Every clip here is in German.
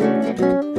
Hallo und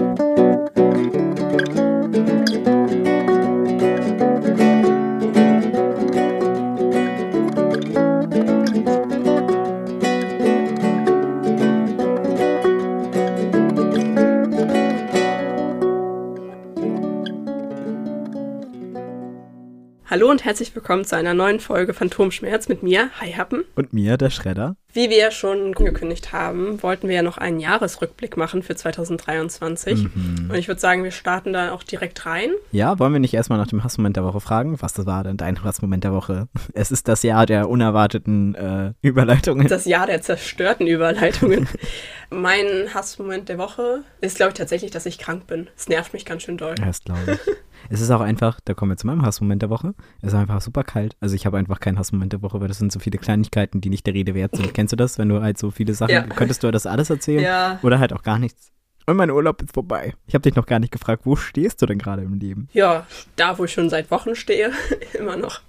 herzlich willkommen zu einer neuen Folge Phantomschmerz mit mir, Hi Happen. Und mir, der Schredder. Wie wir schon angekündigt haben, wollten wir ja noch einen Jahresrückblick machen für 2023. Mhm. Und ich würde sagen, wir starten da auch direkt rein. Ja, wollen wir nicht erstmal nach dem Hassmoment der Woche fragen? Was das war denn dein Hassmoment der Woche? Es ist das Jahr der unerwarteten äh, Überleitungen. Das Jahr der zerstörten Überleitungen. mein Hassmoment der Woche ist, glaube ich, tatsächlich, dass ich krank bin. Es nervt mich ganz schön doll. Ja, das glaube ich. Es ist auch einfach, da kommen wir zu meinem Hassmoment der Woche. Es ist einfach super kalt. Also ich habe einfach keinen Hassmoment der Woche, weil das sind so viele Kleinigkeiten, die nicht der Rede wert sind. Kennst du das, wenn du halt so viele Sachen, ja. könntest du das alles erzählen? Ja. Oder halt auch gar nichts. Und mein Urlaub ist vorbei. Ich habe dich noch gar nicht gefragt, wo stehst du denn gerade im Leben? Ja, da, wo ich schon seit Wochen stehe. Immer noch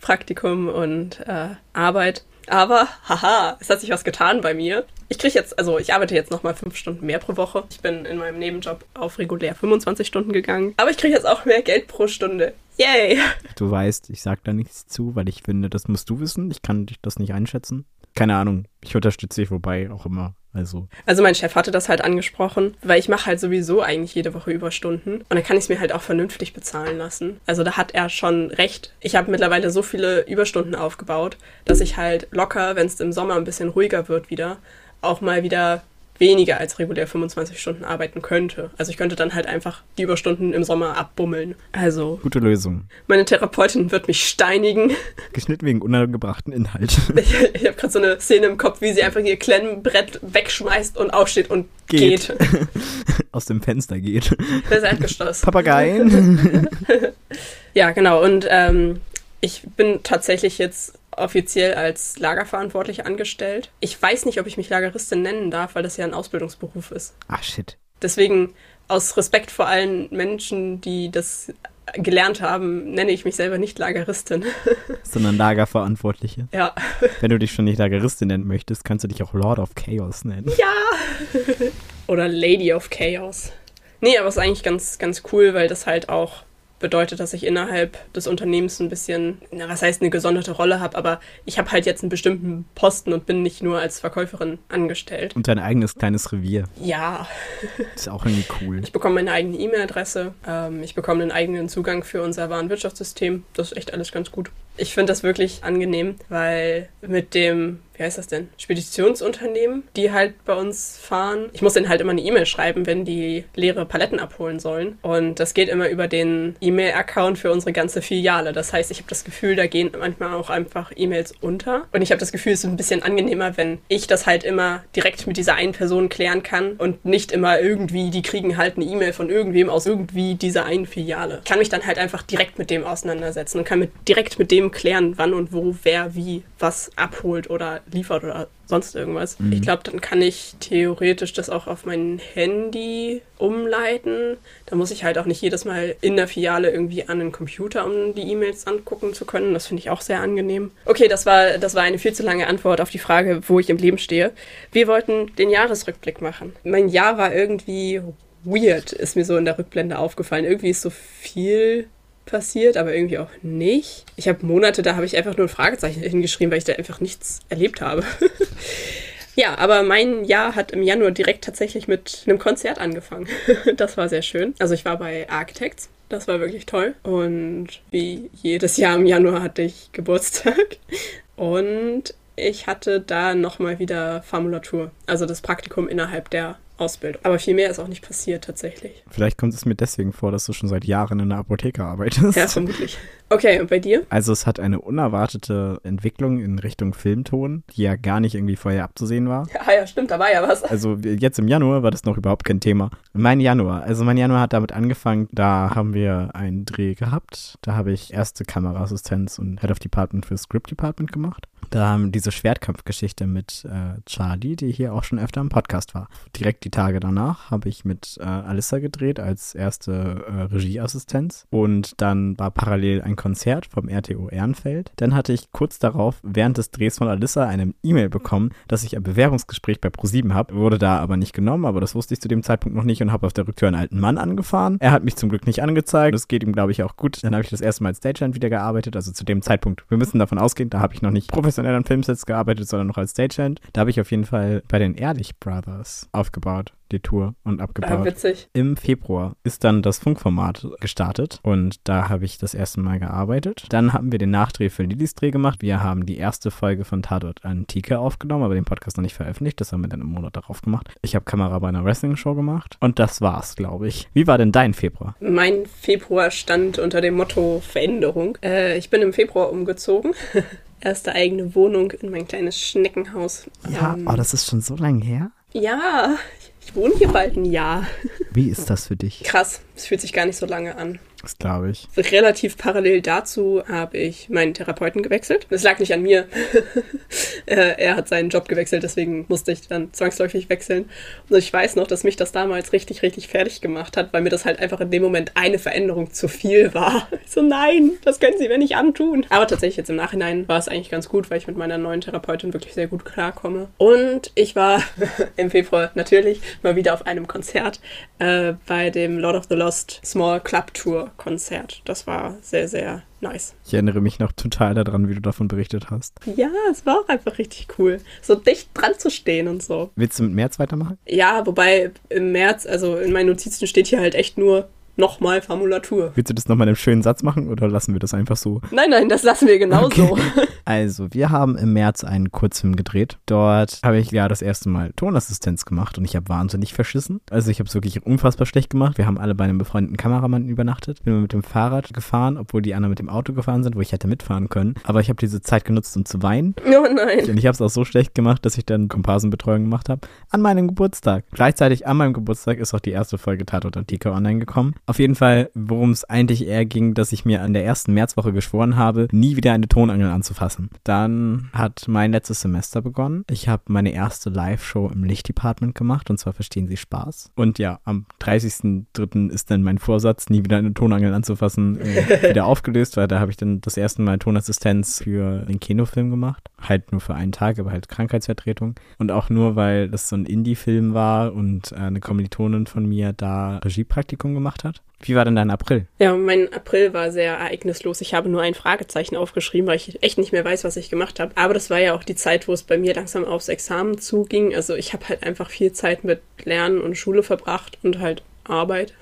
Praktikum und äh, Arbeit. Aber, haha, es hat sich was getan bei mir. Ich kriege jetzt, also ich arbeite jetzt nochmal fünf Stunden mehr pro Woche. Ich bin in meinem Nebenjob auf regulär 25 Stunden gegangen. Aber ich kriege jetzt auch mehr Geld pro Stunde. Yay! Du weißt, ich sag da nichts zu, weil ich finde, das musst du wissen. Ich kann dich das nicht einschätzen. Keine Ahnung. Ich unterstütze dich, wobei auch immer. Also. also mein Chef hatte das halt angesprochen, weil ich mache halt sowieso eigentlich jede Woche Überstunden und dann kann ich es mir halt auch vernünftig bezahlen lassen. Also da hat er schon recht. Ich habe mittlerweile so viele Überstunden aufgebaut, dass ich halt locker, wenn es im Sommer ein bisschen ruhiger wird wieder, auch mal wieder weniger als regulär 25 Stunden arbeiten könnte. Also ich könnte dann halt einfach die Überstunden im Sommer abbummeln. Also. Gute Lösung. Meine Therapeutin wird mich steinigen. Geschnitten wegen unangebrachten Inhalt. Ich, ich habe gerade so eine Szene im Kopf, wie sie einfach ihr Klemmbrett wegschmeißt und aufsteht und geht. geht. Aus dem Fenster geht. Der Erdgeschoss. Papageien. ja, genau. Und ähm, ich bin tatsächlich jetzt offiziell als Lagerverantwortlich angestellt. Ich weiß nicht, ob ich mich Lageristin nennen darf, weil das ja ein Ausbildungsberuf ist. Ah, shit. Deswegen, aus Respekt vor allen Menschen, die das gelernt haben, nenne ich mich selber nicht Lageristin. Sondern Lagerverantwortliche. Ja. Wenn du dich schon nicht Lageristin nennen möchtest, kannst du dich auch Lord of Chaos nennen. Ja! Oder Lady of Chaos. Nee, aber es ist eigentlich ganz, ganz cool, weil das halt auch bedeutet, dass ich innerhalb des Unternehmens ein bisschen, na, was heißt eine gesonderte Rolle habe, aber ich habe halt jetzt einen bestimmten Posten und bin nicht nur als Verkäuferin angestellt. Und dein eigenes kleines Revier. Ja. ist auch irgendwie cool. Ich bekomme meine eigene E-Mail-Adresse, ähm, ich bekomme einen eigenen Zugang für unser Warenwirtschaftssystem. Das ist echt alles ganz gut. Ich finde das wirklich angenehm, weil mit dem wie heißt das denn? Speditionsunternehmen, die halt bei uns fahren. Ich muss denen halt immer eine E-Mail schreiben, wenn die leere Paletten abholen sollen. Und das geht immer über den E-Mail-Account für unsere ganze Filiale. Das heißt, ich habe das Gefühl, da gehen manchmal auch einfach E-Mails unter. Und ich habe das Gefühl, es ist ein bisschen angenehmer, wenn ich das halt immer direkt mit dieser einen Person klären kann und nicht immer irgendwie, die kriegen halt eine E-Mail von irgendwem aus irgendwie dieser einen Filiale. Ich kann mich dann halt einfach direkt mit dem auseinandersetzen und kann mit, direkt mit dem klären, wann und wo, wer, wie was abholt oder liefert oder sonst irgendwas. Mhm. Ich glaube, dann kann ich theoretisch das auch auf mein Handy umleiten. Da muss ich halt auch nicht jedes Mal in der Filiale irgendwie an den Computer, um die E-Mails angucken zu können. Das finde ich auch sehr angenehm. Okay, das war, das war eine viel zu lange Antwort auf die Frage, wo ich im Leben stehe. Wir wollten den Jahresrückblick machen. Mein Jahr war irgendwie weird, ist mir so in der Rückblende aufgefallen. Irgendwie ist so viel passiert, aber irgendwie auch nicht. Ich habe Monate, da habe ich einfach nur ein Fragezeichen hingeschrieben, weil ich da einfach nichts erlebt habe. ja, aber mein Jahr hat im Januar direkt tatsächlich mit einem Konzert angefangen. das war sehr schön. Also ich war bei Architects. Das war wirklich toll. Und wie jedes Jahr im Januar hatte ich Geburtstag. Und ich hatte da nochmal wieder Formulatur, also das Praktikum innerhalb der Ausbildung. Aber viel mehr ist auch nicht passiert tatsächlich. Vielleicht kommt es mir deswegen vor, dass du schon seit Jahren in der Apotheke arbeitest. Ja, vermutlich. Okay, und bei dir? Also es hat eine unerwartete Entwicklung in Richtung Filmton, die ja gar nicht irgendwie vorher abzusehen war. Ja, ja, stimmt, da war ja was. Also jetzt im Januar war das noch überhaupt kein Thema. Mein Januar, also mein Januar hat damit angefangen, da haben wir einen Dreh gehabt. Da habe ich erste Kameraassistenz und Head of Department für Script Department gemacht. Da haben diese Schwertkampfgeschichte mit äh, Charlie, die hier auch schon öfter im Podcast war. Direkt Die Tage danach habe ich mit äh, Alissa gedreht als erste äh, Regieassistenz und dann war parallel ein Konzert vom RTO Ehrenfeld. Dann hatte ich kurz darauf während des Drehs von Alissa eine E-Mail bekommen, dass ich ein Bewerbungsgespräch bei ProSieben habe, wurde da aber nicht genommen, aber das wusste ich zu dem Zeitpunkt noch nicht und habe auf der Rücktür einen alten Mann angefahren. Er hat mich zum Glück nicht angezeigt, das geht ihm glaube ich auch gut. Dann habe ich das erste Mal als Stagehand wieder gearbeitet, also zu dem Zeitpunkt, wir müssen davon ausgehen, da habe ich noch nicht professionell an Filmsets gearbeitet, sondern noch als Stagehand. Da habe ich auf jeden Fall bei den Ehrlich Brothers aufgebaut die Tour und abgebaut. Ah, witzig. Im Februar ist dann das Funkformat gestartet und da habe ich das erste Mal gearbeitet. Dann haben wir den Nachdreh für Lillys Dreh gemacht. Wir haben die erste Folge von Tatort Antike aufgenommen, aber den Podcast noch nicht veröffentlicht. Das haben wir dann im Monat darauf gemacht. Ich habe Kamera bei einer Wrestling-Show gemacht und das war's, glaube ich. Wie war denn dein Februar? Mein Februar stand unter dem Motto Veränderung. Äh, ich bin im Februar umgezogen. Erste eigene Wohnung in mein kleines Schneckenhaus. Ja, ähm, oh, das ist schon so lange her. Ja, ich wohne hier bald ein Jahr. Wie ist das für dich? Krass, es fühlt sich gar nicht so lange an. Das glaube ich. Relativ parallel dazu habe ich meinen Therapeuten gewechselt. Das lag nicht an mir. er hat seinen Job gewechselt, deswegen musste ich dann zwangsläufig wechseln. Und ich weiß noch, dass mich das damals richtig, richtig fertig gemacht hat, weil mir das halt einfach in dem Moment eine Veränderung zu viel war. Ich so, nein, das können Sie mir nicht antun. Aber tatsächlich jetzt im Nachhinein war es eigentlich ganz gut, weil ich mit meiner neuen Therapeutin wirklich sehr gut klarkomme. Und ich war im Februar natürlich mal wieder auf einem Konzert äh, bei dem Lord of the Lost Small Club Tour Konzert. Das war sehr, sehr nice. Ich erinnere mich noch total daran, wie du davon berichtet hast. Ja, es war auch einfach richtig cool. So dicht dran zu stehen und so. Willst du mit März weitermachen? Ja, wobei im März, also in meinen Notizen steht hier halt echt nur nochmal Formulatur. Willst du das nochmal in einem schönen Satz machen oder lassen wir das einfach so? Nein, nein, das lassen wir genauso. Okay. Also, wir haben im März einen Kurzfilm gedreht. Dort habe ich ja das erste Mal Tonassistenz gemacht und ich habe wahnsinnig verschissen. Also, ich habe es wirklich unfassbar schlecht gemacht. Wir haben alle bei einem befreundeten Kameramann übernachtet. Bin mit dem Fahrrad gefahren, obwohl die anderen mit dem Auto gefahren sind, wo ich hätte mitfahren können. Aber ich habe diese Zeit genutzt, um zu weinen. Oh nein. Und ich habe es auch so schlecht gemacht, dass ich dann Komparsenbetreuung gemacht habe. An meinem Geburtstag. Gleichzeitig an meinem Geburtstag ist auch die erste Folge Tatort Antike online gekommen. Auf jeden Fall, worum es eigentlich eher ging, dass ich mir an der ersten Märzwoche geschworen habe, nie wieder eine Tonangel anzufassen. Dann hat mein letztes Semester begonnen. Ich habe meine erste Live-Show im Lichtdepartment gemacht und zwar Verstehen Sie Spaß. Und ja, am 30.03. ist dann mein Vorsatz, nie wieder eine Tonangel anzufassen, äh, wieder aufgelöst, weil da habe ich dann das erste Mal Tonassistenz für den Kinofilm gemacht. Halt nur für einen Tag, aber halt Krankheitsvertretung. Und auch nur, weil das so ein Indie-Film war und eine Kommilitonin von mir da Regiepraktikum gemacht hat. Wie war denn dein April? Ja, mein April war sehr ereignislos. Ich habe nur ein Fragezeichen aufgeschrieben, weil ich echt nicht mehr weiß, was ich gemacht habe. Aber das war ja auch die Zeit, wo es bei mir langsam aufs Examen zuging. Also ich habe halt einfach viel Zeit mit Lernen und Schule verbracht und halt Arbeit.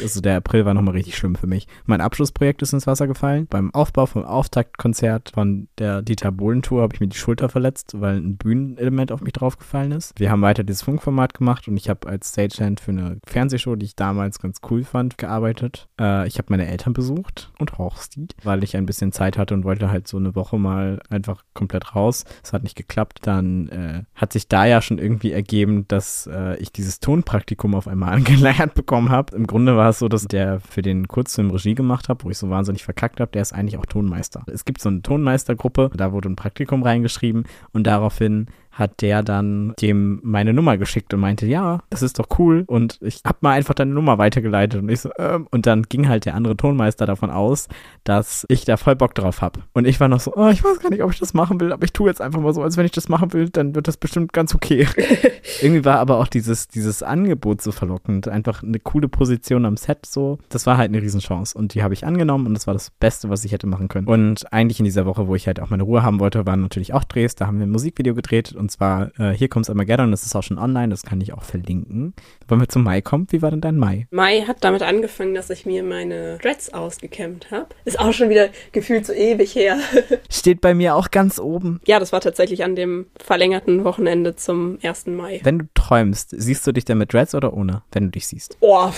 Also der April war nochmal richtig schlimm für mich. Mein Abschlussprojekt ist ins Wasser gefallen. Beim Aufbau vom Auftaktkonzert von der Dieter Bohlen Tour habe ich mir die Schulter verletzt, weil ein Bühnenelement auf mich draufgefallen ist. Wir haben weiter dieses Funkformat gemacht und ich habe als Stagehand für eine Fernsehshow, die ich damals ganz cool fand, gearbeitet. Äh, ich habe meine Eltern besucht und Hochstie, weil ich ein bisschen Zeit hatte und wollte halt so eine Woche mal einfach komplett raus. Es hat nicht geklappt. Dann äh, hat sich da ja schon irgendwie ergeben, dass äh, ich dieses Tonpraktikum auf einmal angelernt bekommen habe. Im Grunde war es so, dass der für den Kurzfilm Regie gemacht hat, wo ich so wahnsinnig verkackt habe, der ist eigentlich auch Tonmeister. Es gibt so eine Tonmeistergruppe, da wurde ein Praktikum reingeschrieben und daraufhin hat der dann dem meine Nummer geschickt und meinte, ja, das ist doch cool. Und ich hab mal einfach deine Nummer weitergeleitet. Und ich so, ähm, und dann ging halt der andere Tonmeister davon aus, dass ich da voll Bock drauf hab. Und ich war noch so, oh, ich weiß gar nicht, ob ich das machen will, aber ich tue jetzt einfach mal so, als wenn ich das machen will, dann wird das bestimmt ganz okay. Irgendwie war aber auch dieses, dieses Angebot so verlockend. Einfach eine coole Position am Set so. Das war halt eine Riesenchance. Und die habe ich angenommen und das war das Beste, was ich hätte machen können. Und eigentlich in dieser Woche, wo ich halt auch meine Ruhe haben wollte, waren natürlich auch Drehs. Da haben wir ein Musikvideo gedreht und zwar äh, Hier kommt's Armageddon, das ist auch schon online, das kann ich auch verlinken. Wollen wir zum Mai kommen? Wie war denn dein Mai? Mai hat damit angefangen, dass ich mir meine Dreads ausgekämmt habe. Ist auch schon wieder gefühlt so ewig her. Steht bei mir auch ganz oben. Ja, das war tatsächlich an dem verlängerten Wochenende zum 1. Mai. Wenn du träumst, siehst du dich denn mit Dreads oder ohne, wenn du dich siehst? Boah.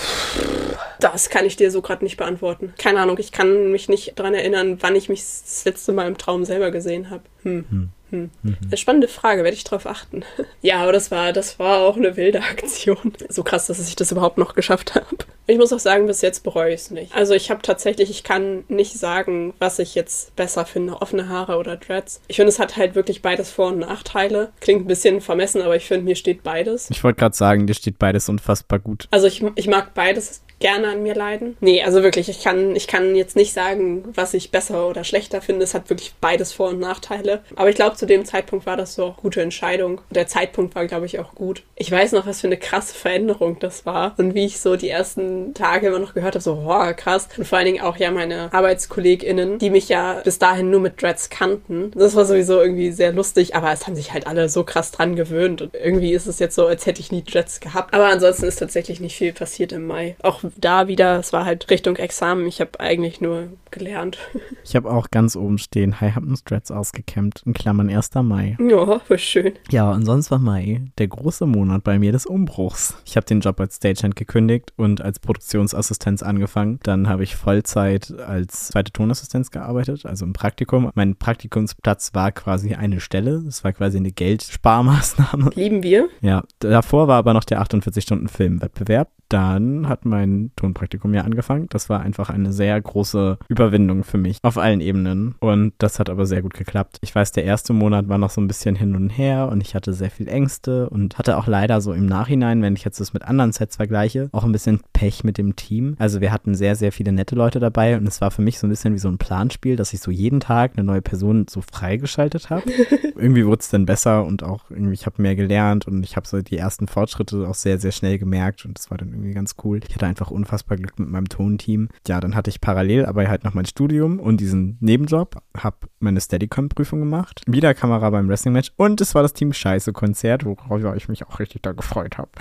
Das kann ich dir so gerade nicht beantworten. Keine Ahnung, ich kann mich nicht daran erinnern, wann ich mich das letzte Mal im Traum selber gesehen habe. Hm. Hm. Hm. Mhm. Eine spannende Frage, werde ich darauf achten. ja, aber das war, das war auch eine wilde Aktion. So krass, dass ich das überhaupt noch geschafft habe. Ich muss auch sagen, bis jetzt bereue ich es nicht. Also ich habe tatsächlich, ich kann nicht sagen, was ich jetzt besser finde, offene Haare oder Dreads. Ich finde, es hat halt wirklich beides Vor- und Nachteile. Klingt ein bisschen vermessen, aber ich finde, mir steht beides. Ich wollte gerade sagen, dir steht beides unfassbar gut. Also ich, ich mag beides gerne an mir leiden. Nee, also wirklich, ich kann, ich kann jetzt nicht sagen, was ich besser oder schlechter finde. Es hat wirklich beides Vor- und Nachteile. Aber ich glaube, zu dem Zeitpunkt war das so eine gute Entscheidung. Der Zeitpunkt war, glaube ich, auch gut. Ich weiß noch, was für eine krasse Veränderung das war. Und wie ich so die ersten Tage immer noch gehört habe, so, boah, krass. Und vor allen Dingen auch ja meine ArbeitskollegInnen, die mich ja bis dahin nur mit Dreads kannten. Das war sowieso irgendwie sehr lustig, aber es haben sich halt alle so krass dran gewöhnt. Und irgendwie ist es jetzt so, als hätte ich nie Dreads gehabt. Aber ansonsten ist tatsächlich nicht viel passiert im Mai. Auch da wieder, es war halt Richtung Examen. Ich habe eigentlich nur gelernt. Ich habe auch ganz oben stehen, High Hampton Strats ausgekämmt, in Klammern 1. Mai. Ja, war schön. Ja, und sonst war Mai der große Monat bei mir des Umbruchs. Ich habe den Job als Stagehand gekündigt und als Produktionsassistenz angefangen. Dann habe ich Vollzeit als zweite Tonassistenz gearbeitet, also im Praktikum. Mein Praktikumsplatz war quasi eine Stelle. Das war quasi eine Geldsparmaßnahme. Lieben wir. Ja, davor war aber noch der 48-Stunden-Filmwettbewerb. Dann hat mein Tonpraktikum ja angefangen. Das war einfach eine sehr große Überwindung für mich auf allen Ebenen. Und das hat aber sehr gut geklappt. Ich weiß, der erste Monat war noch so ein bisschen hin und her und ich hatte sehr viel Ängste und hatte auch leider so im Nachhinein, wenn ich jetzt das mit anderen Sets vergleiche, auch ein bisschen Pech mit dem Team. Also wir hatten sehr, sehr viele nette Leute dabei und es war für mich so ein bisschen wie so ein Planspiel, dass ich so jeden Tag eine neue Person so freigeschaltet habe. irgendwie wurde es dann besser und auch irgendwie, ich habe mehr gelernt und ich habe so die ersten Fortschritte auch sehr, sehr schnell gemerkt und das war dann irgendwie ganz cool. Ich hatte einfach unfassbar Glück mit meinem Tonteam. Ja, dann hatte ich parallel aber halt noch mein Studium und diesen Nebenjob, habe meine Steadicam-Prüfung gemacht, wieder Kamera beim Wrestling-Match und es war das Team Scheiße-Konzert, worauf ich mich auch richtig da gefreut habe.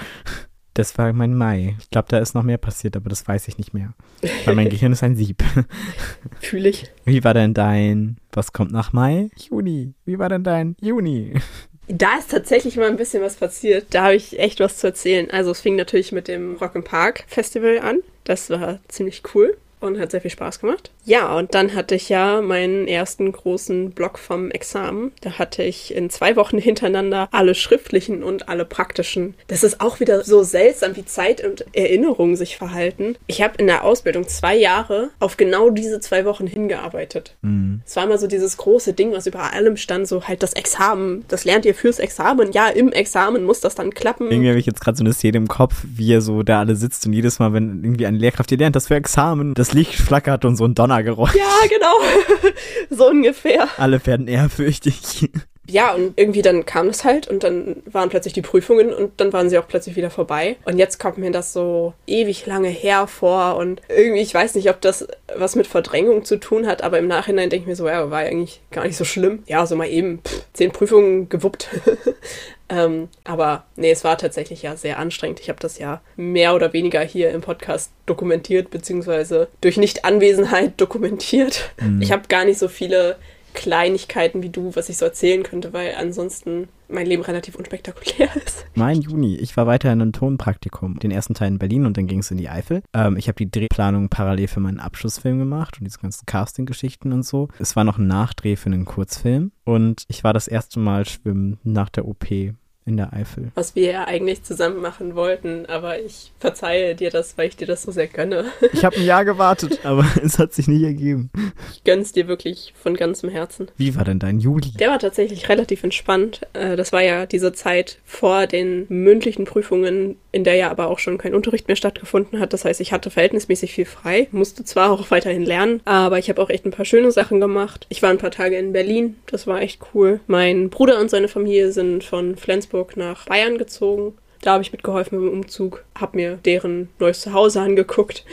Das war mein Mai. Ich glaube, da ist noch mehr passiert, aber das weiß ich nicht mehr. Weil mein Gehirn ist ein Sieb. Fühle ich. Wie war denn dein, was kommt nach Mai? Juni. Wie war denn dein Juni? Da ist tatsächlich mal ein bisschen was passiert. Da habe ich echt was zu erzählen. Also es fing natürlich mit dem Rock im Park Festival an. Das war ziemlich cool und hat sehr viel Spaß gemacht. Ja, und dann hatte ich ja meinen ersten großen Block vom Examen. Da hatte ich in zwei Wochen hintereinander alle schriftlichen und alle praktischen. Das ist auch wieder so seltsam, wie Zeit und Erinnerung sich verhalten. Ich habe in der Ausbildung zwei Jahre auf genau diese zwei Wochen hingearbeitet. Mhm. Es war immer so dieses große Ding, was über allem stand, so halt das Examen. Das lernt ihr fürs Examen. Ja, im Examen muss das dann klappen. Irgendwie habe ich jetzt gerade so eine Szene im Kopf, wie er so da alle sitzt und jedes Mal, wenn irgendwie eine Lehrkraft, ihr lernt das für Examen, das Licht flackert und so ein Donnergeräusch. Ja, genau. so ungefähr. Alle werden ehrfürchtig. Ja, und irgendwie dann kam es halt und dann waren plötzlich die Prüfungen und dann waren sie auch plötzlich wieder vorbei. Und jetzt kommt mir das so ewig lange her vor und irgendwie, ich weiß nicht, ob das was mit Verdrängung zu tun hat, aber im Nachhinein denke ich mir so, ja, war eigentlich gar nicht so schlimm. Ja, so mal eben pff, zehn Prüfungen gewuppt. ähm, aber nee, es war tatsächlich ja sehr anstrengend. Ich habe das ja mehr oder weniger hier im Podcast dokumentiert, beziehungsweise durch Nichtanwesenheit dokumentiert. Mhm. Ich habe gar nicht so viele Kleinigkeiten wie du, was ich so erzählen könnte, weil ansonsten mein Leben relativ unspektakulär ist. Mein Juni. Ich war weiter in einem Tonpraktikum. Den ersten Teil in Berlin und dann ging es in die Eifel. Ähm, ich habe die Drehplanung parallel für meinen Abschlussfilm gemacht und diese ganzen Casting-Geschichten und so. Es war noch ein Nachdreh für einen Kurzfilm und ich war das erste Mal schwimmen nach der OP in der Eifel. Was wir ja eigentlich zusammen machen wollten, aber ich verzeihe dir das, weil ich dir das so sehr gönne. Ich habe ein Jahr gewartet, aber es hat sich nicht ergeben. Ich gönn's dir wirklich von ganzem Herzen. Wie war denn dein Juli? Der war tatsächlich relativ entspannt. Äh, Das war ja diese Zeit vor den mündlichen Prüfungen, in der ja aber auch schon kein Unterricht mehr stattgefunden hat. Das heißt, ich hatte verhältnismäßig viel frei, musste zwar auch weiterhin lernen, aber ich habe auch echt ein paar schöne Sachen gemacht. Ich war ein paar Tage in Berlin, das war echt cool. Mein Bruder und seine Familie sind von Flensburg nach Bayern gezogen. Da habe ich mitgeholfen beim Umzug, habe mir deren neues Zuhause angeguckt.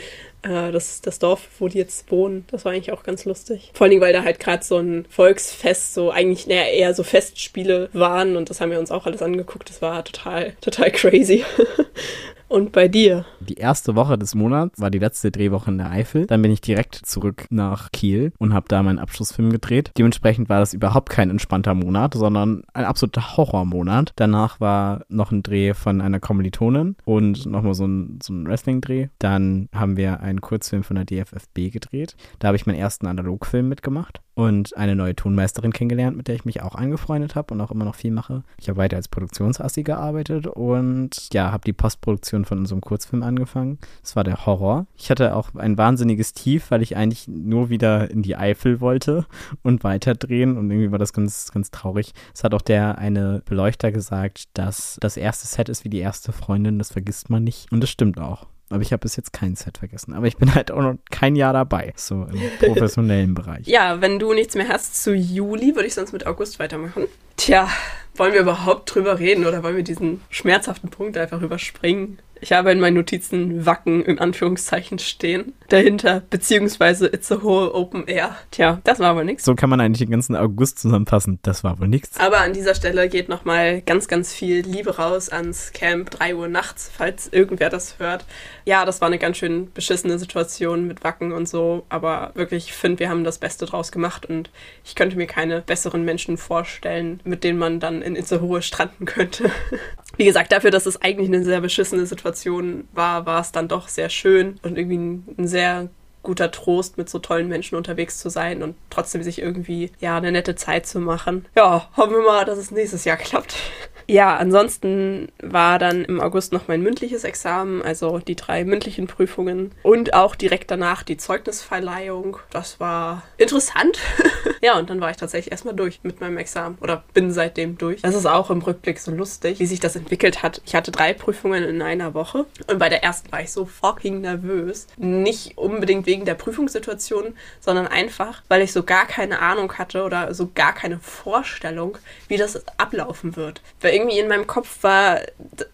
Äh, Das, das Dorf, wo die jetzt wohnen, das war eigentlich auch ganz lustig. Vor Dingen, weil da halt gerade so ein Volksfest, so eigentlich naja, eher so Festspiele waren und das haben wir uns auch alles angeguckt. Das war total, total crazy. Und bei dir? Die erste Woche des Monats war die letzte Drehwoche in der Eifel. Dann bin ich direkt zurück nach Kiel und habe da meinen Abschlussfilm gedreht. Dementsprechend war das überhaupt kein entspannter Monat, sondern ein absoluter Horrormonat. Danach war noch ein Dreh von einer Kommilitonin und nochmal so ein, so ein Wrestling-Dreh. Dann haben wir einen Kurzfilm von der DFFB gedreht. Da habe ich meinen ersten Analogfilm mitgemacht. Und eine neue Tonmeisterin kennengelernt, mit der ich mich auch angefreundet habe und auch immer noch viel mache. Ich habe weiter als Produktionsassi gearbeitet und ja, habe die Postproduktion von unserem Kurzfilm angefangen. Das war der Horror. Ich hatte auch ein wahnsinniges Tief, weil ich eigentlich nur wieder in die Eifel wollte und weiterdrehen und irgendwie war das ganz, ganz traurig. Es hat auch der eine Beleuchter gesagt, dass das erste Set ist wie die erste Freundin, das vergisst man nicht. Und das stimmt auch. Aber ich habe bis jetzt kein Set vergessen. Aber ich bin halt auch noch kein Jahr dabei, so im professionellen Bereich. Ja, wenn du nichts mehr hast zu Juli, würde ich sonst mit August weitermachen. Tja, wollen wir überhaupt drüber reden oder wollen wir diesen schmerzhaften Punkt einfach überspringen? Ich habe in meinen Notizen Wacken in Anführungszeichen stehen. Dahinter, beziehungsweise It's a Whole Open Air. Tja, das war wohl nichts. So kann man eigentlich den ganzen August zusammenfassen. Das war wohl nichts. Aber an dieser Stelle geht nochmal ganz, ganz viel Liebe raus ans Camp 3 Uhr nachts, falls irgendwer das hört. Ja, das war eine ganz schön beschissene Situation mit Wacken und so. Aber wirklich, ich finde, wir haben das Beste draus gemacht und ich könnte mir keine besseren Menschen vorstellen, mit denen man dann in Itzehoe stranden könnte. Wie gesagt, dafür, dass es eigentlich eine sehr beschissene Situation war, war es dann doch sehr schön und irgendwie ein, ein sehr guter Trost, mit so tollen Menschen unterwegs zu sein und trotzdem sich irgendwie, ja, eine nette Zeit zu machen. Ja, hoffen wir mal, dass es nächstes Jahr klappt. Ja, ansonsten war dann im August noch mein mündliches Examen, also die drei mündlichen Prüfungen und auch direkt danach die Zeugnisverleihung. Das war interessant. ja, und dann war ich tatsächlich erstmal durch mit meinem Examen oder bin seitdem durch. Das ist auch im Rückblick so lustig, wie sich das entwickelt hat. Ich hatte drei Prüfungen in einer Woche und bei der ersten war ich so fucking nervös. Nicht unbedingt wegen der Prüfungssituation, sondern einfach, weil ich so gar keine Ahnung hatte oder so gar keine Vorstellung, wie das ablaufen wird. Weil irgendwie in meinem Kopf war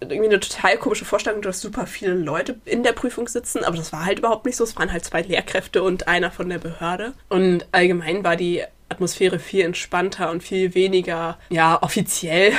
irgendwie eine total komische Vorstellung, dass super viele Leute in der Prüfung sitzen, aber das war halt überhaupt nicht so. Es waren halt zwei Lehrkräfte und einer von der Behörde. Und allgemein war die Atmosphäre viel entspannter und viel weniger, ja, offiziell.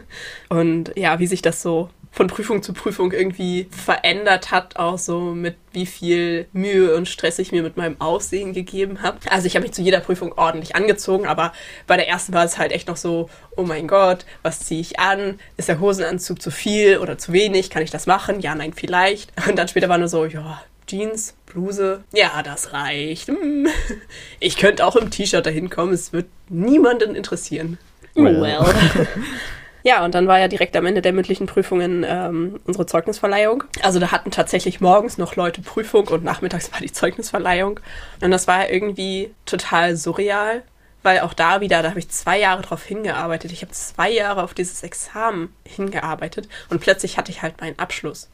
und ja, wie sich das so von Prüfung zu Prüfung irgendwie verändert hat, auch so mit wie viel Mühe und Stress ich mir mit meinem Aussehen gegeben habe. Also ich habe mich zu jeder Prüfung ordentlich angezogen, aber bei der ersten war es halt echt noch so, oh mein Gott, was ziehe ich an? Ist der Hosenanzug zu viel oder zu wenig? Kann ich das machen? Ja, nein, vielleicht. Und dann später war nur so, ja, Jeans, Bluse, ja, das reicht. Hm. Ich könnte auch im T-Shirt dahin kommen, es wird niemanden interessieren. Well. well. Ja, und dann war ja direkt am Ende der mündlichen Prüfungen ähm, unsere Zeugnisverleihung. Also da hatten tatsächlich morgens noch Leute Prüfung und nachmittags war die Zeugnisverleihung. Und das war irgendwie total surreal, weil auch da wieder, da habe ich zwei Jahre drauf hingearbeitet. Ich habe zwei Jahre auf dieses Examen hingearbeitet und plötzlich hatte ich halt meinen Abschluss.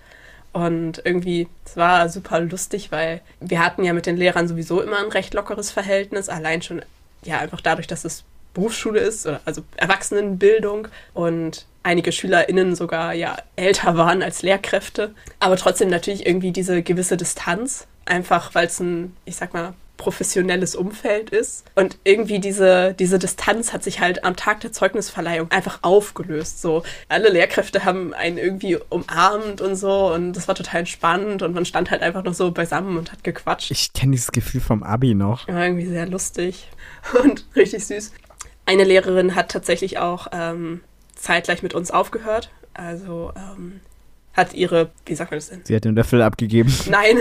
Und irgendwie, es war super lustig, weil wir hatten ja mit den Lehrern sowieso immer ein recht lockeres Verhältnis, allein schon ja einfach dadurch, dass es Berufsschule ist, also Erwachsenenbildung und einige SchülerInnen sogar ja älter waren als Lehrkräfte, aber trotzdem natürlich irgendwie diese gewisse Distanz, einfach weil es ein, ich sag mal, professionelles Umfeld ist. Und irgendwie diese, diese Distanz hat sich halt am Tag der Zeugnisverleihung einfach aufgelöst. So, alle Lehrkräfte haben einen irgendwie umarmt und so und das war total spannend und man stand halt einfach noch so beisammen und hat gequatscht. Ich kenne dieses Gefühl vom Abi noch. Ja, irgendwie sehr lustig und richtig süß. Eine Lehrerin hat tatsächlich auch ähm, zeitgleich mit uns aufgehört. Also ähm, hat ihre, wie sagt man das denn? Sie hat den Löffel abgegeben. Nein,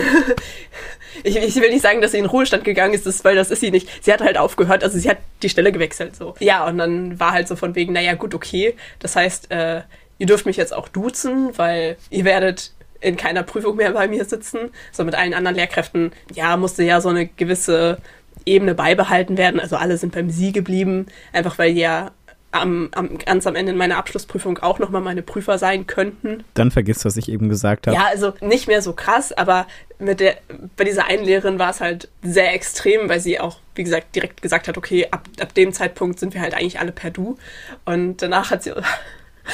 ich, ich, will nicht sagen, dass sie in Ruhestand gegangen ist, das, weil das ist sie nicht. Sie hat halt aufgehört, also sie hat die Stelle gewechselt so. Ja, und dann war halt so von wegen, naja gut, okay. Das heißt, äh, ihr dürft mich jetzt auch duzen, weil ihr werdet in keiner Prüfung mehr bei mir sitzen. So mit allen anderen Lehrkräften, ja, musste ja so eine gewisse Ebene beibehalten werden. Also alle sind beim Sie geblieben, einfach weil ja am, am, ganz am Ende in meiner Abschlussprüfung auch nochmal meine Prüfer sein könnten. Dann vergisst, was ich eben gesagt habe. Ja, also nicht mehr so krass, aber mit der, bei dieser einen Lehrerin war es halt sehr extrem, weil sie auch, wie gesagt, direkt gesagt hat, okay, ab, ab dem Zeitpunkt sind wir halt eigentlich alle per Du. Und danach hat sie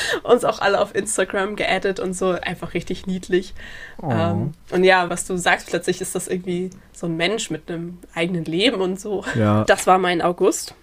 uns auch alle auf Instagram geaddet und so. Einfach richtig niedlich. Oh. Ähm, und ja, was du sagst, plötzlich ist das irgendwie so ein Mensch mit einem eigenen Leben und so. Ja. Das war mein August.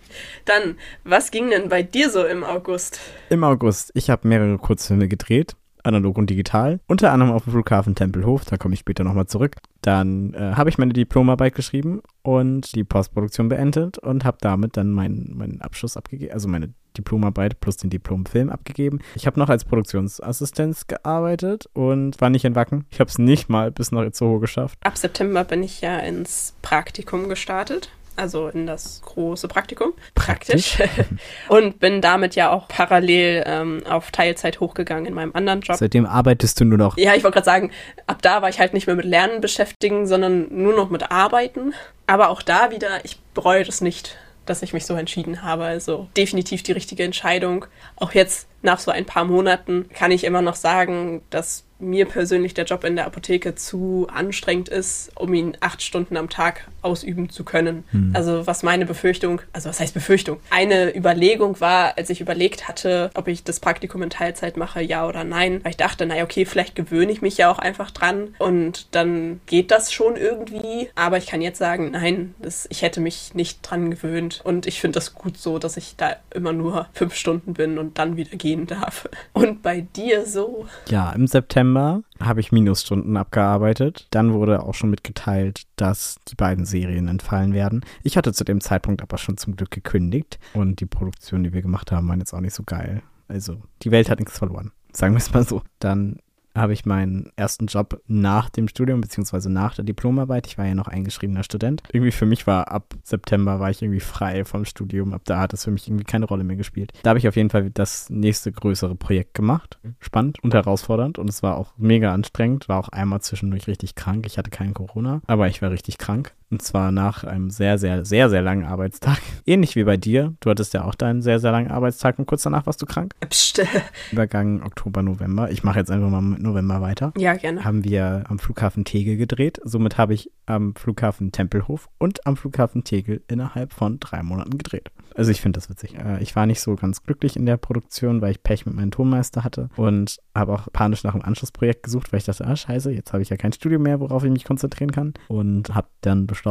Dann, was ging denn bei dir so im August? Im August. Ich habe mehrere Kurzfilme gedreht analog und digital, unter anderem auf dem Flughafen Tempelhof, da komme ich später nochmal zurück. Dann äh, habe ich meine Diplomarbeit geschrieben und die Postproduktion beendet und habe damit dann meinen, meinen Abschluss abgegeben, also meine Diplomarbeit plus den Diplomfilm abgegeben. Ich habe noch als Produktionsassistenz gearbeitet und war nicht in Wacken. Ich habe es nicht mal bis nach Itzehoe geschafft. Ab September bin ich ja ins Praktikum gestartet. also in das große Praktikum. Praktisch. und bin damit ja auch parallel ähm, auf Teilzeit hochgegangen in meinem anderen Job. Seitdem arbeitest du nur noch. Ja, ich wollte gerade sagen, ab da war ich halt nicht mehr mit Lernen beschäftigen, sondern nur noch mit Arbeiten. Aber auch da wieder, ich bereue das nicht, dass ich mich so entschieden habe. Also definitiv die richtige Entscheidung. Auch jetzt nach so ein paar Monaten kann ich immer noch sagen, dass mir persönlich der Job in der Apotheke zu anstrengend ist, um ihn acht Stunden am Tag ausüben zu können. Hm. Also was meine Befürchtung, also was heißt Befürchtung? Eine Überlegung war, als ich überlegt hatte, ob ich das Praktikum in Teilzeit mache, ja oder nein, weil ich dachte, naja, okay, vielleicht gewöhne ich mich ja auch einfach dran und dann geht das schon irgendwie. Aber ich kann jetzt sagen, nein, das, ich hätte mich nicht dran gewöhnt und ich finde das gut so, dass ich da immer nur fünf Stunden bin und dann wieder gehen darf. Und bei dir so? Ja, im September habe ich Minusstunden abgearbeitet. Dann wurde auch schon mitgeteilt, dass die beiden Serien entfallen werden. Ich hatte zu dem Zeitpunkt aber schon zum Glück gekündigt und die Produktion, die wir gemacht haben, waren jetzt auch nicht so geil. Also, die Welt hat nichts verloren. Sagen wir es mal so. Dann habe ich meinen ersten Job nach dem Studium, beziehungsweise nach der Diplomarbeit. Ich war ja noch eingeschriebener Student. Irgendwie für mich war ab September war ich irgendwie frei vom Studium. Ab da hat es für mich irgendwie keine Rolle mehr gespielt. Da habe ich auf jeden Fall das nächste größere Projekt gemacht. Spannend und herausfordernd und es war auch mega anstrengend. War auch einmal zwischendurch richtig krank. Ich hatte keinen Corona, aber ich war richtig krank. Und zwar nach einem sehr, sehr, sehr, sehr langen Arbeitstag. Ähnlich wie bei dir. Du hattest ja auch deinen sehr, sehr langen Arbeitstag und kurz danach warst du krank. Psst. Übergang Oktober, November. Ich mache jetzt einfach mal mit November weiter. Ja, gerne. Haben wir am Flughafen Tegel gedreht. Somit habe ich am Flughafen Tempelhof und am Flughafen Tegel innerhalb von drei Monaten gedreht. Also ich finde das witzig. Äh, ich war nicht so ganz glücklich in der Produktion, weil ich Pech mit meinem Tonmeister hatte und habe auch panisch nach einem Anschlussprojekt gesucht, weil ich dachte, ah scheiße, jetzt habe ich ja kein Studio mehr, worauf ich mich konzentrieren kann. Und habe dann beschlossen,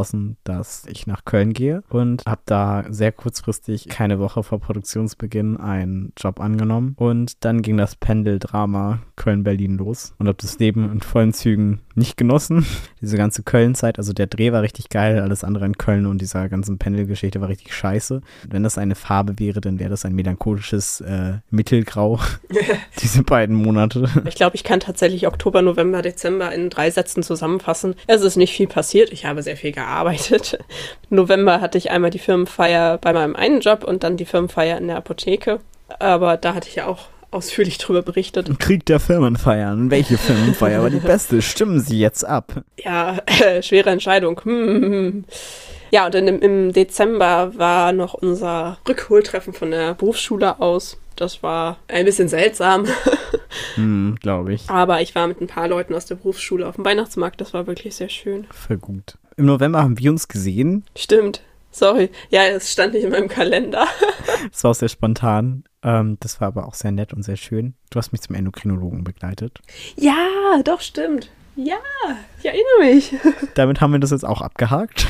dass ich nach Köln gehe und habe da sehr kurzfristig, keine Woche vor Produktionsbeginn, einen Job angenommen. Und dann ging das Pendeldrama Köln-Berlin los und habe das Leben in vollen Zügen nicht genossen. Diese ganze Köln-Zeit, also der Dreh war richtig geil, alles andere in Köln und dieser ganzen Pendelgeschichte war richtig scheiße. Wenn das eine Farbe wäre, dann wäre das ein melancholisches äh, Mittelgrau. Diese beiden Monate. Ich glaube, ich kann tatsächlich Oktober, November, Dezember in drei Sätzen zusammenfassen. Es ist nicht viel passiert. Ich habe sehr viel gearbeitet. November hatte ich einmal die Firmenfeier bei meinem einen Job und dann die Firmenfeier in der Apotheke. Aber da hatte ich ja auch ausführlich drüber berichtet. Krieg der Firmenfeiern. Welche Firmenfeier war die beste? Stimmen Sie jetzt ab. Ja, äh, schwere Entscheidung. Hm. Ja, und in, im Dezember war noch unser Rückholtreffen von der Berufsschule aus. Das war ein bisschen seltsam. hm, Glaube ich. Aber ich war mit ein paar Leuten aus der Berufsschule auf dem Weihnachtsmarkt. Das war wirklich sehr schön. Voll gut. Im November haben wir uns gesehen. Stimmt. Sorry. Ja, es stand nicht in meinem Kalender. Es war auch sehr spontan. Ähm, das war aber auch sehr nett und sehr schön. Du hast mich zum Endokrinologen begleitet. Ja, doch, stimmt. Ja, ich erinnere mich. Damit haben wir das jetzt auch abgehakt.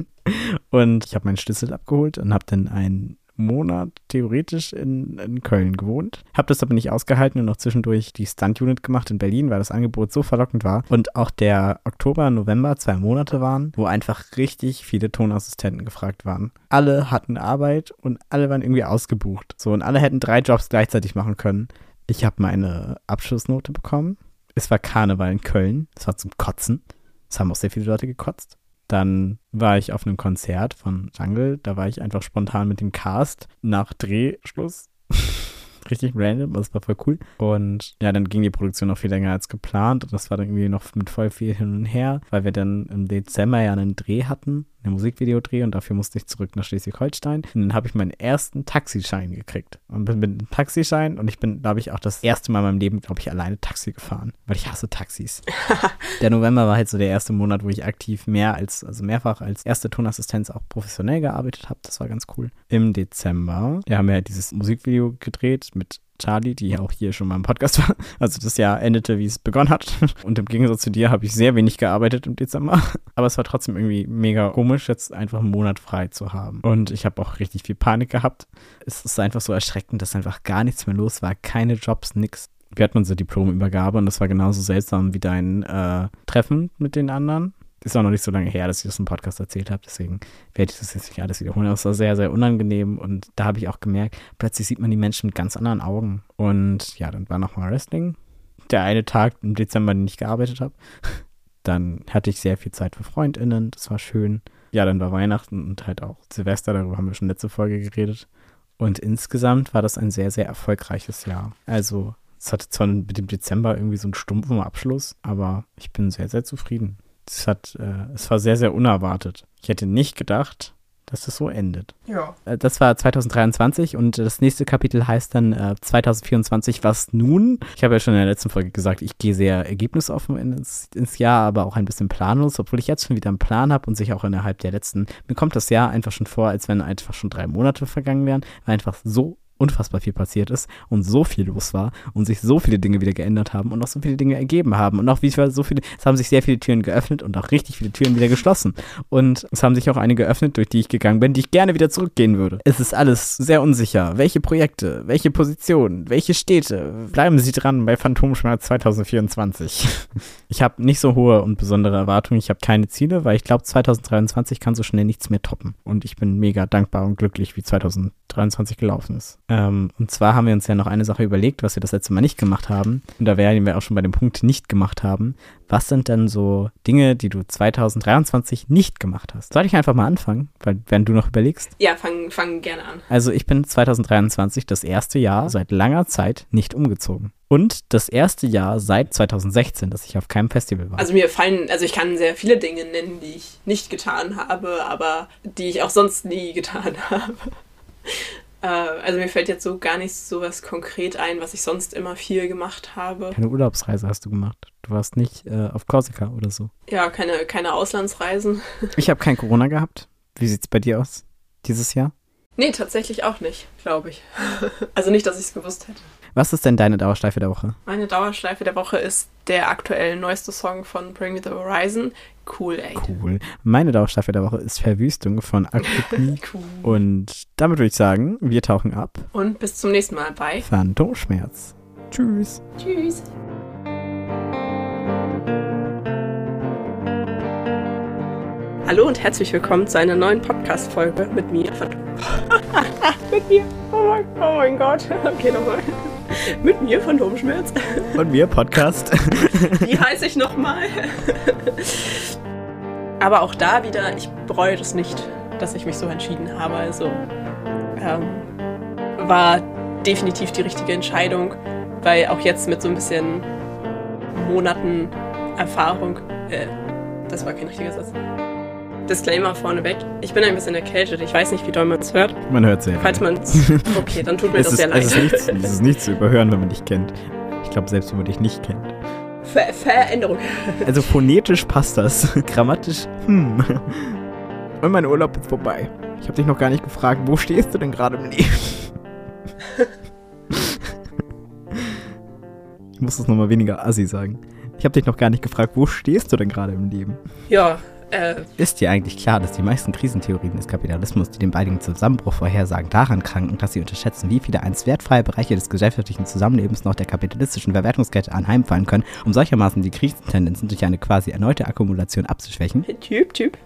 und ich habe meinen Schlüssel abgeholt und habe dann einen Monat theoretisch in, in Köln gewohnt. Habe das aber nicht ausgehalten und noch zwischendurch die Stunt-Unit gemacht in Berlin, weil das Angebot so verlockend war. Und auch der Oktober, November zwei Monate waren, wo einfach richtig viele Tonassistenten gefragt waren. Alle hatten Arbeit und alle waren irgendwie ausgebucht. So, und alle hätten drei Jobs gleichzeitig machen können. Ich habe meine Abschlussnote bekommen es war Karneval in Köln. Es war zum Kotzen. Es haben auch sehr viele Leute gekotzt. Dann war ich auf einem Konzert von Jungle. Da war ich einfach spontan mit dem Cast nach Drehschluss. Richtig random, es war voll cool. Und ja, dann ging die Produktion noch viel länger als geplant. Und das war dann irgendwie noch mit voll viel hin und her, weil wir dann im Dezember ja einen Dreh hatten eine Musikvideodreh und dafür musste ich zurück nach Schleswig-Holstein. Und dann habe ich meinen ersten Taxischein gekriegt. Und bin mit einem Taxischein und ich bin, glaube ich, auch das erste Mal in meinem Leben, glaube ich, alleine Taxi gefahren, weil ich hasse Taxis. der November war halt so der erste Monat, wo ich aktiv mehr als, also mehrfach als erste Tonassistenz auch professionell gearbeitet habe. Das war ganz cool. Im Dezember, ja, haben wir halt dieses Musikvideo gedreht mit Charlie, die auch hier schon mal im Podcast war. Also das Jahr endete, wie es begonnen hat. Und im Gegensatz zu dir habe ich sehr wenig gearbeitet im Dezember. Aber es war trotzdem irgendwie mega komisch, jetzt einfach einen Monat frei zu haben. Und ich habe auch richtig viel Panik gehabt. Es ist einfach so erschreckend, dass einfach gar nichts mehr los war. Keine Jobs, nix. Wir hatten unsere Diplomübergabe und das war genauso seltsam wie dein äh, Treffen mit den anderen ist auch noch nicht so lange her, dass ich das im Podcast erzählt habe, deswegen werde ich das jetzt nicht alles wiederholen. Es war sehr, sehr unangenehm und da habe ich auch gemerkt, plötzlich sieht man die Menschen mit ganz anderen Augen. Und ja, dann war nochmal Wrestling. Der eine Tag im Dezember, den ich gearbeitet habe. Dann hatte ich sehr viel Zeit für FreundInnen, das war schön. Ja, dann war Weihnachten und halt auch Silvester, darüber haben wir schon letzte Folge geredet. Und insgesamt war das ein sehr, sehr erfolgreiches Jahr. Also, es hatte zwar mit dem Dezember irgendwie so einen stumpfen Abschluss, aber ich bin sehr, sehr zufrieden. Es hat, äh, es war sehr, sehr unerwartet. Ich hätte nicht gedacht, dass das so endet. Ja. Äh, Das war 2023 und das nächste Kapitel heißt dann äh, 2024, was nun? Ich habe ja schon in der letzten Folge gesagt, ich gehe sehr ergebnisoffen ins, ins Jahr, aber auch ein bisschen planlos, obwohl ich jetzt schon wieder einen Plan habe und sich auch innerhalb der letzten, mir kommt das Jahr einfach schon vor, als wenn einfach schon drei Monate vergangen wären, weil einfach so unfassbar viel passiert ist und so viel los war und sich so viele Dinge wieder geändert haben und auch so viele Dinge ergeben haben und auch wie so viele, es haben sich sehr viele Türen geöffnet und auch richtig viele Türen wieder geschlossen und es haben sich auch einige geöffnet, durch die ich gegangen bin, die ich gerne wieder zurückgehen würde. Es ist alles sehr unsicher. Welche Projekte, welche Positionen, welche Städte? Bleiben Sie dran bei Phantomschmerz 2024. Ich habe nicht so hohe und besondere Erwartungen, ich habe keine Ziele, weil ich glaube 2023 kann so schnell nichts mehr toppen und ich bin mega dankbar und glücklich, wie 2023 gelaufen ist. Ähm, und zwar haben wir uns ja noch eine Sache überlegt, was wir das letzte Mal nicht gemacht haben. Und da wären wir auch schon bei dem Punkt nicht gemacht haben. Was sind denn so Dinge, die du 2023 nicht gemacht hast? Soll ich einfach mal anfangen, weil während du noch überlegst? Ja, fang, fang gerne an. Also ich bin 2023 das erste Jahr seit langer Zeit nicht umgezogen. Und das erste Jahr seit 2016, dass ich auf keinem Festival war. Also mir fallen, also ich kann sehr viele Dinge nennen, die ich nicht getan habe, aber die ich auch sonst nie getan habe. Äh, also mir fällt jetzt so gar nicht so was konkret ein, was ich sonst immer viel gemacht habe. Keine Urlaubsreise hast du gemacht. Du warst nicht äh, auf Korsika oder so. Ja, keine, keine Auslandsreisen. Ich habe kein Corona gehabt. Wie sieht's bei dir aus dieses Jahr? Nee, tatsächlich auch nicht, glaube ich. Also nicht, dass ich es gewusst hätte. Was ist denn deine Dauerschleife der Woche? Meine Dauerschleife der Woche ist der aktuell neueste Song von Bring Me the Horizon, Cool Aid. Cool. Meine Dauerschleife der Woche ist Verwüstung von Akutni. Cool. Und damit würde ich sagen, wir tauchen ab. Und bis zum nächsten Mal bei Phantomschmerz. Tschüss. Tschüss. Hallo und herzlich willkommen zu einer neuen Podcast-Folge mit mir. Mit mir. Oh mein, oh mein Gott. Okay, nochmal. Mit mir, Phantomschmerz. Und mir Podcast. Wie heiße ich nochmal? Aber auch da wieder, ich bereue das nicht, dass ich mich so entschieden habe. Also ähm, war definitiv die richtige Entscheidung, weil auch jetzt mit so ein bisschen Monaten Erfahrung, äh, das war kein richtiger Satz. Disclaimer vorneweg, ich bin ein bisschen erkältet. Ich weiß nicht, wie doll man es hört. Man hört sehr. Falls man Okay, dann tut mir das ist, sehr leid. es, ist nichts, es ist nichts zu überhören, wenn man dich kennt. Ich glaube, selbst wenn man dich nicht kennt. Ver Veränderung. Also phonetisch passt das. Grammatisch, hm. Und mein Urlaub ist vorbei. Ich habe dich noch gar nicht gefragt, wo stehst du denn gerade im Leben? ich muss das nochmal weniger assi sagen. Ich habe dich noch gar nicht gefragt, wo stehst du denn gerade im Leben? Ja, äh, Ist dir eigentlich klar, dass die meisten Krisentheorien des Kapitalismus, die den baldigen Zusammenbruch vorhersagen, daran kranken, dass sie unterschätzen, wie viele einst wertfreie Bereiche des gesellschaftlichen Zusammenlebens noch der kapitalistischen Verwertungskette anheimfallen können, um solchermaßen die Krisentendenzen durch eine quasi erneute Akkumulation abzuschwächen? Typ, Typ.